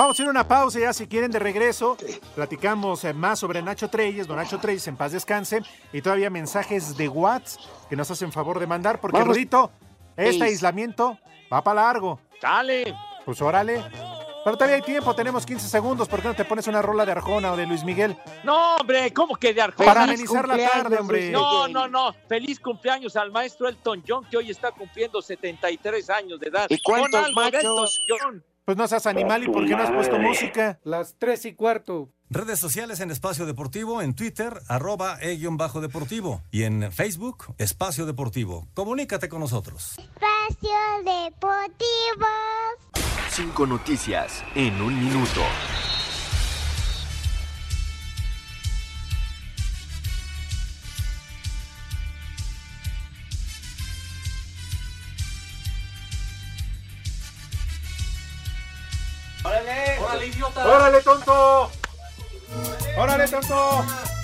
Vamos a ir a una pausa ya si quieren de regreso. Platicamos eh, más sobre Nacho Treyes, don Nacho Treyes en paz descanse. Y todavía mensajes de WhatsApp que nos hacen favor de mandar. Porque, Vamos. Rudito, este Ey. aislamiento va para largo. Dale. Pues órale. Pero todavía hay tiempo, tenemos 15 segundos. ¿Por qué no te pones una rola de Arjona o de Luis Miguel? No, hombre, ¿cómo que de Arjona? Para amenizar la tarde, hombre. No, no, no. Feliz cumpleaños al maestro Elton John, que hoy está cumpliendo 73 años de edad. ¿Y cuántos machos? Elton John. Pues no seas animal y ¿por qué no has puesto música? Las tres y cuarto. Redes sociales en Espacio Deportivo, en Twitter, arroba e-bajo deportivo. Y en Facebook, Espacio Deportivo. Comunícate con nosotros. Espacio Deportivo. Cinco noticias en un minuto.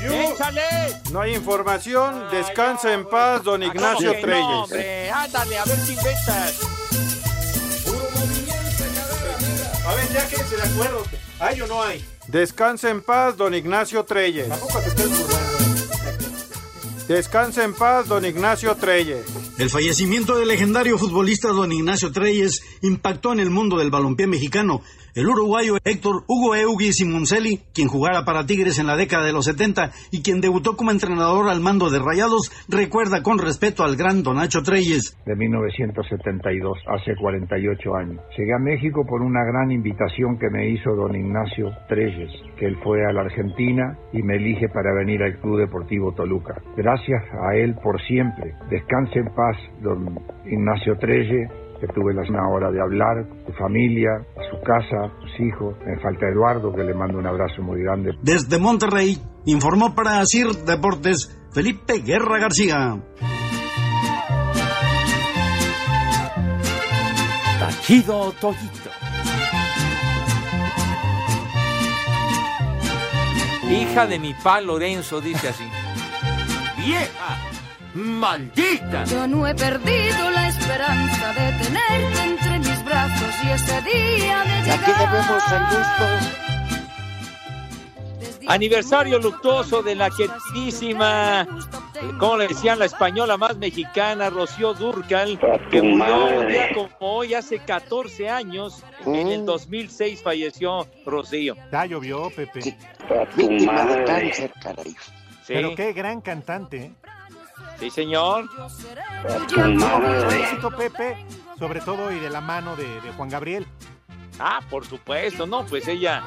¡Échale! No hay información. Descansa en paz, don ¿Cómo Ignacio que no, Treyes. hombre? Ándale, a ver qué inventas. A ver, ya quédense de acuerdo. ¿Hay o no hay? Descansa en paz, don Ignacio Treyes. Tampoco te estés burlando. Descansa en paz, don Ignacio Treyes. El fallecimiento del legendario futbolista don Ignacio Treyes impactó en el mundo del balompié mexicano. El uruguayo Héctor Hugo Eugui Simoncelli, quien jugara para Tigres en la década de los 70 y quien debutó como entrenador al mando de Rayados, recuerda con respeto al gran don Nacho Treyes. de 1972, hace 48 años. Llegué a México por una gran invitación que me hizo don Ignacio Treyes, que él fue a la Argentina y me elige para venir al Club Deportivo Toluca. Gracias a él por siempre. Descanse en paz, don Ignacio Treyes, que tuve la una hora de hablar, su familia, su casa, sus hijos. Me falta Eduardo, que le mando un abrazo muy grande. Desde Monterrey, informó para CIR Deportes Felipe Guerra García. Ejido Toyito. Hija de mi pa Lorenzo, dice así. ¡Vieja! ¡Maldita! Yo no he perdido la esperanza de tenerte entre mis brazos y ese día de llegar. Aquí debemos el gusto. Aniversario luctuoso de la queridísima, eh, como le decían, la española más mexicana, Rocío Durcal, que murió un día como hoy, hace 14 años. En el 2006 falleció Rocío. Ya llovió, Pepe. Víctima de cáncer, caray. Sí. Pero qué gran cantante. ¿eh? Sí, señor. Mucho éxito, Pepe, sobre todo y de la mano de, de Juan Gabriel. Ah, por supuesto, no, pues ella,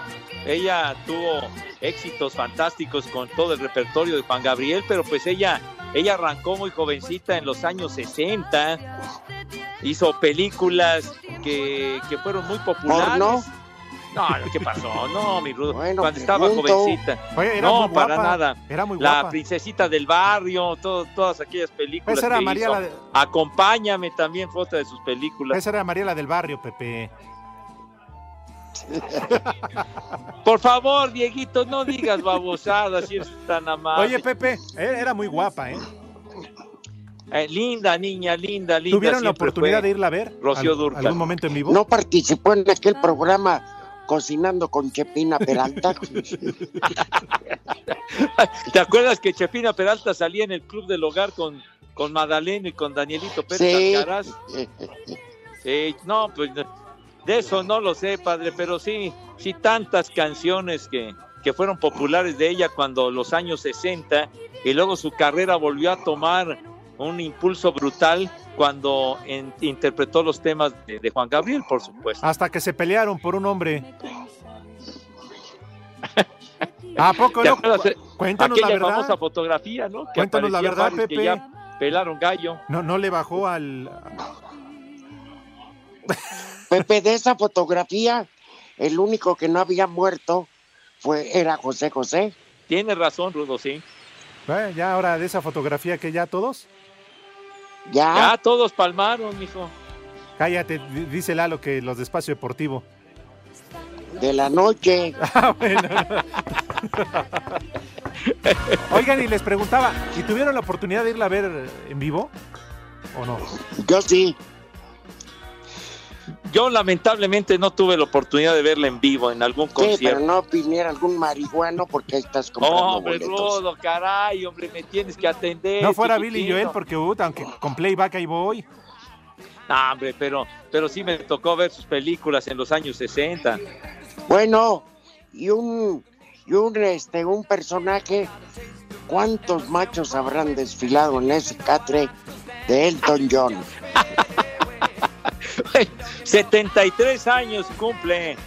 ella tuvo éxitos fantásticos con todo el repertorio de Juan Gabriel, pero pues ella, ella arrancó muy jovencita en los años 60, hizo películas que, que fueron muy populares. ¿Porno? No, ¿qué pasó? No, mi Rudo, Bueno, cuando estaba pregunto. jovencita. Oye, era no, muy guapa, para nada. era muy La guapa. princesita del barrio, todo- todas aquellas películas Esa era que María hizo. la de- Acompáñame también otra de sus películas. Esa era Mariela del Barrio, Pepe. Por favor, Dieguito, no digas babosadas si eres tan amable. Oye, Pepe, eh, era muy guapa, ¿eh? Eh, linda niña, linda, linda. ¿Tuvieron la oportunidad fue de irla a ver? Rocío Al- Dúrcal. ¿Algún momento en vivo? ¿No participó en aquel programa Cocinando con Chepina Peralta? ¿Te acuerdas que Chepina Peralta salía en el Club del Hogar con, con Madaleno y con Danielito Pérez Sí. Alcaraz? Sí, no, pues de eso no lo sé, padre, pero sí, sí tantas canciones que, que fueron populares de ella cuando los años 60 y luego su carrera volvió a tomar un impulso brutal cuando en- interpretó los temas de, de Juan Gabriel, por supuesto. Hasta que se pelearon por un hombre. ¿A poco ¿Te no? de Cuéntanos la verdad. famosa fotografía, ¿no? Que Cuéntanos la verdad, que Pepe. ya pelaron gallo. No, no le bajó al. Pepe, de esa fotografía, el único que no había muerto fue, era José José. Tienes razón, Rudo, sí. Eh, ya ahora de esa fotografía que ya todos. Ya. Ya todos palmaron, mijo. Cállate, di- dice Lalo que los de Espacio Deportivo. De la noche. Ah, bueno. Oigan, y les preguntaba, ¿y tuvieron la oportunidad de irla a ver en vivo? ¿O no? Yo sí. Yo lamentablemente no tuve la oportunidad de verla en vivo en algún Sí, pero concierto. no viniera algún marihuano porque ahí estás comprando hombre, boletos. Rudo, caray, hombre, me tienes que atender. No fuera chiquitín. Billy Joel porque, uh, aunque con playback ahí voy. No, hombre, pero, pero sí me tocó ver sus películas en los años 60. Bueno, y un y un este un personaje, ¿cuántos machos habrán desfilado en ese catre de Elton John? 73 años cumple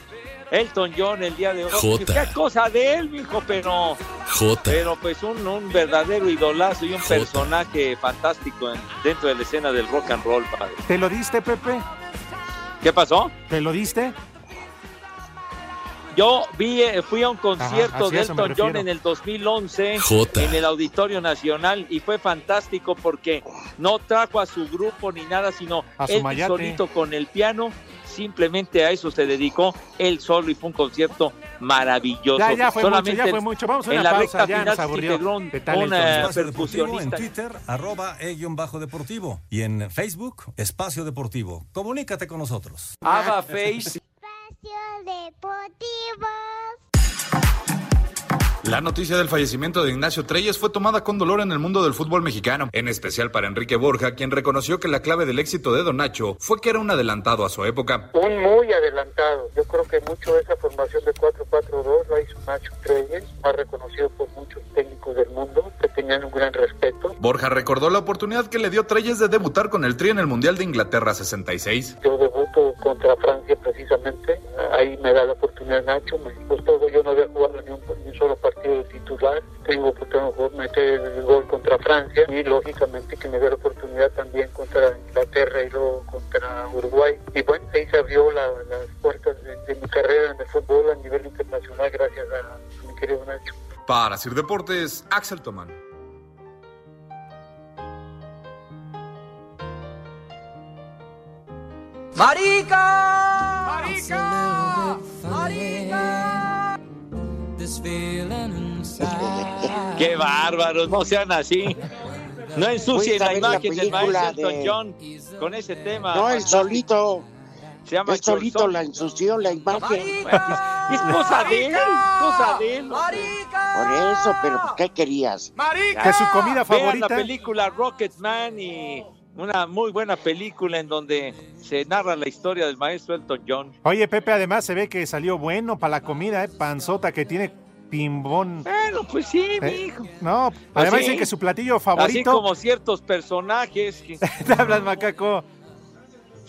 Elton John el día de hoy. Jota. Qué cosa de él, mijo, pero, Jota. pero pues un, un verdadero idolazo y un personaje fantástico en- dentro de la escena del rock and roll, padre. ¿Te lo diste, Pepe? ¿Qué pasó? ¿Te lo diste? Yo vi, eh, fui a un concierto así de Elton John en el 2011 Jota. en el Auditorio Nacional y fue fantástico porque no trajo a su grupo ni nada, sino A su él solito con el piano. Simplemente a eso se dedicó él solo y fue un concierto maravilloso. Ya, ya fue mucho, Solamente ya fue mucho. Vamos a en una la pausa, recta ya final aburrió un, de tal un, Elton John. Espacio Deportivo en percusionista. Twitter, arroba e-deportivo. Y en Facebook, Espacio Deportivo. Comunícate con nosotros. Ava Face. Deportivo. La noticia del fallecimiento de Ignacio Treyes fue tomada con dolor en el mundo del fútbol mexicano, en especial para Enrique Borja, quien reconoció que la clave del éxito de Don Nacho fue que era un adelantado a su época. Un muy adelantado. Yo creo que mucho de esa formación de 4-4-2 la hizo Nacho Treyes, más reconocido por muchos técnicos del mundo que tenían un gran respeto. Borja recordó la oportunidad que le dio Treyes de debutar con el Tri en el Mundial de Inglaterra 66. Yo debuto contra Francia precisamente, ahí me da la oportunidad Nacho, me costó, yo no había jugado ni un, ni un solo partido de titular, tengo oportunidad de meter el gol contra Francia y lógicamente que me dio la oportunidad también contra Inglaterra y luego contra Uruguay. Y bueno, ahí se abrió la- las puertas de, de mi carrera en el fútbol a nivel internacional gracias a mi querido Nacho. Para Sir Deportes, Axel Tomán. ¡Marica! ¡Marica! ¡Marica! Qué bárbaros, no sean así. No ensucien la ver la imagen del maestro Elton de- John con ese tema. No, el solito. Se llama El solito la ensució la imagen. Es cosa de él, cosa de él. Por eso, pero pues, ¿qué querías? Que su comida Vean favorita. la película Rocketman y una muy buena película en donde se narra la historia del maestro Elton John. Oye, Pepe, además se ve que salió bueno para la comida, ¿eh? Panzota que tiene pimbón. Bueno, pues sí, mi ¿Eh? hijo. No, además Así- dicen que su platillo Así favorito. como ciertos personajes. que- Te hablas, macaco.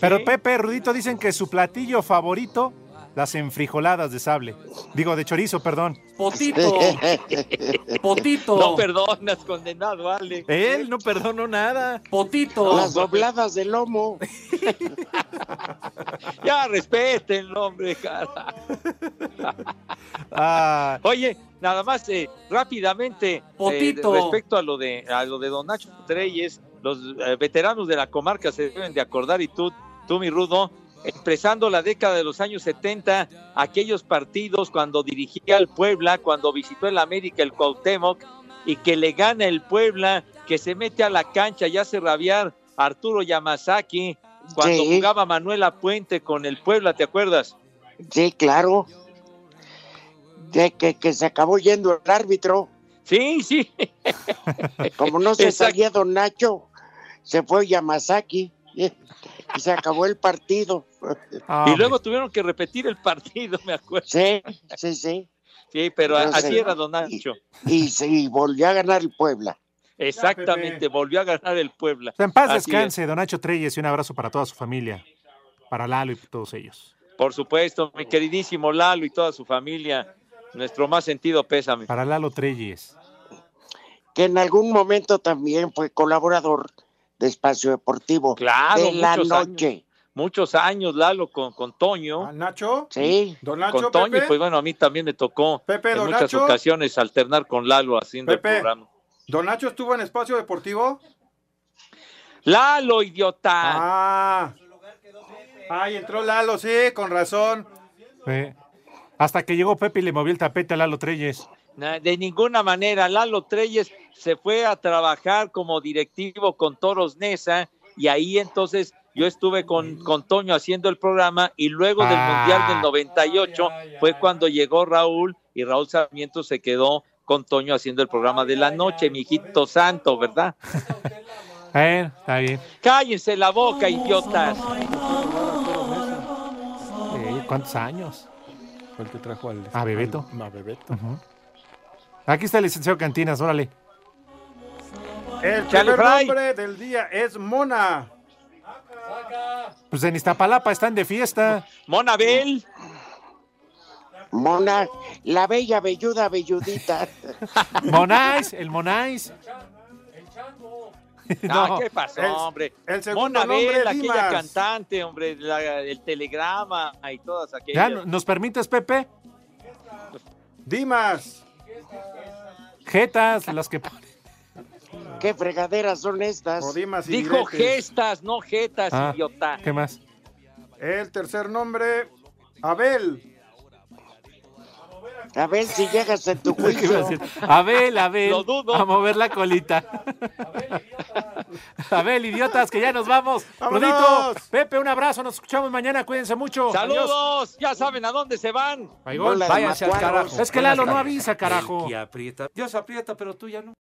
Pero Pepe, Rudito, dicen que su platillo favorito, las enfrijoladas de sable. Digo, de chorizo, perdón. Potito. Potito. No perdonas, condenado, Ale. Él no perdonó nada. Potito. Las dobladas de lomo. Ya respeten el hombre, cara. Ah, Oye, nada más eh, rápidamente eh, Potito. respecto a lo de a lo de Don Nacho Treyes, los eh, veteranos de la comarca se deben de acordar y tú, tú mi rudo, expresando la década de los años 70, aquellos partidos cuando dirigía al Puebla, cuando visitó el América el Cuauhtémoc y que le gana el Puebla, que se mete a la cancha y hace rabiar a Arturo Yamazaki cuando Sí. jugaba Manuela Puente con el Puebla, ¿te acuerdas? Sí, claro. De que, que se acabó yendo el árbitro. Sí, sí. Como no se Exacto. salía Don Nacho, se fue Yamazaki y se acabó el partido. ah, y hombre. luego tuvieron que repetir el partido, me acuerdo. Sí, sí, sí. Sí, pero así era Don Nacho. Y, y volvió a ganar el Puebla. Exactamente, volvió a ganar el Puebla. En paz Así descanse, Don Nacho Treyes, y un abrazo para toda su familia. Para Lalo y todos ellos. Por supuesto, mi queridísimo Lalo y toda su familia, nuestro más sentido pésame. Para Lalo Treyes. Que en algún momento también fue colaborador de Espacio Deportivo. Claro, de la muchos noche. Muchos años, Lalo, con, con Toño. ¿Nacho? Sí. ¿Don Nacho, con Toño, Pepe? y pues bueno, a mí también me tocó Pepe, en muchas Nacho. ocasiones alternar con Lalo haciendo Pepe. el programa. ¿Don Nacho estuvo en Espacio Deportivo? Lalo, idiota. Ah. Ay, entró Lalo, sí, con razón. Hasta que llegó Pepe y le movió el tapete a Lalo Treyes. De ninguna manera, Lalo Treyes se fue a trabajar como directivo con Toros Nesa y ahí entonces yo estuve con, con Toño haciendo el programa y luego del Ah. Mundial del 98 fue cuando llegó Raúl y Raúl Sarmiento se quedó con Toño haciendo el programa de la noche, mi hijito santo, ¿verdad? Eh, está bien. Cállense la boca, idiotas. Eh, ¿Cuántos años? Fue el que trajo al... A Bebeto. al- a Bebeto. Ujú. Aquí está el licenciado Cantinas, órale. El primer nombre del día es Mona. Pues en Iztapalapa están de fiesta. Monabel. Mona, la bella velluda velludita. Monais, el Monais. No, ¿qué pasó, El- hombre? el segundo Monabel, nombre, aquella cantante, hombre, la- el telegrama y todas ¿Ya aquellas. no- nos permites, Pepe? Dimas. Jetas, las que ponen. ¿Qué fregaderas son estas? Y Dijo diretes. gestas, no jetas, Ah, idiota. ¿Qué más? El tercer nombre, Abel. A ver si llegas en tu ¿Qué iba a juicio. Abel, Abel. Lo dudo. A mover la colita. Abel, idiotas, que ya nos vamos. Rudito, Pepe, un abrazo. Nos escuchamos mañana. Cuídense mucho. Adiós. Saludos, ya saben a dónde se van. Váyanse al carajo. Es que Lalo no avisa, carajo. Que aprieta. Dios aprieta, pero tú ya no.